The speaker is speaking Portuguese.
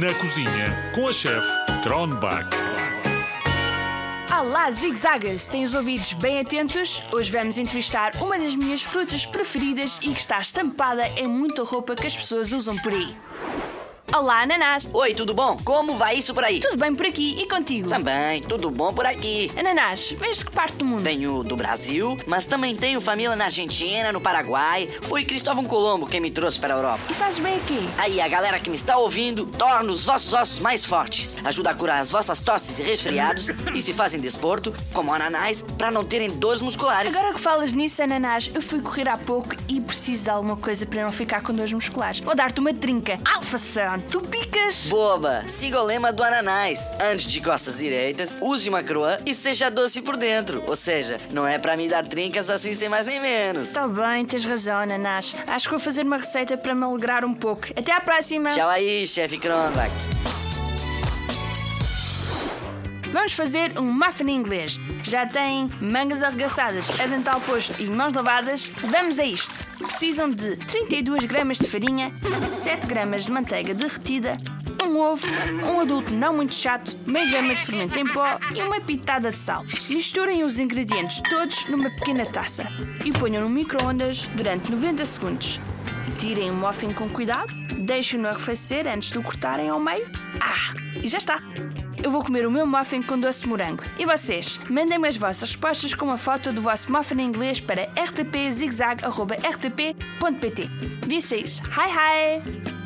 Na cozinha com a chefe Tronbach. Olá, zigzagas! Têm os ouvidos bem atentos? Hoje vamos entrevistar uma das minhas frutas preferidas e que está estampada em muita roupa que as pessoas usam por aí. Olá, Ananás! Oi, tudo bom? Como vai isso por aí? Tudo bem por aqui e contigo? Também, tudo bom por aqui. Ananás, vens de que parte do mundo? Venho do Brasil, mas também tenho família na Argentina, no Paraguai. Foi Cristóvão Colombo quem me trouxe para a Europa. E fazes bem aqui? Aí, a galera que me está ouvindo, torna os vossos ossos mais fortes. Ajuda a curar as vossas tosses e resfriados. e se fazem desporto, como ananás, para não terem dores musculares. Agora que falas nisso, Ananás, eu fui correr há pouco e preciso de alguma coisa para não ficar com dores musculares. Vou dar-te uma trinca. Alfa Sun, tu picas! Boba, siga o lema do ananás. Antes de costas direitas, use uma croa e seja doce por dentro. Ou seja, não é para me dar trincas assim sem mais nem menos. Tá bem, tens razão, Ananás. Acho que vou fazer uma receita para me alegrar um pouco. Até à próxima! Tchau aí, chefe Kronbach. Vamos fazer um muffin inglês. Já tem mangas arregaçadas, avental posto e mãos lavadas? Vamos a isto. Precisam de 32 gramas de farinha, 7 gramas de manteiga derretida, um ovo, um adulto não muito chato, meia grama de fermento em pó e uma pitada de sal. Misturem os ingredientes todos numa pequena taça e ponham no micro-ondas durante 90 segundos. Tirem o muffin com cuidado, deixem-no arrefecer antes de o cortarem ao meio. Ah, e já está! Eu vou comer o meu muffin com doce de morango. E vocês? Mandem-me as vossas respostas com uma foto do vosso muffin em inglês para rtpzigzag.rtp.pt. Is Hi Hi!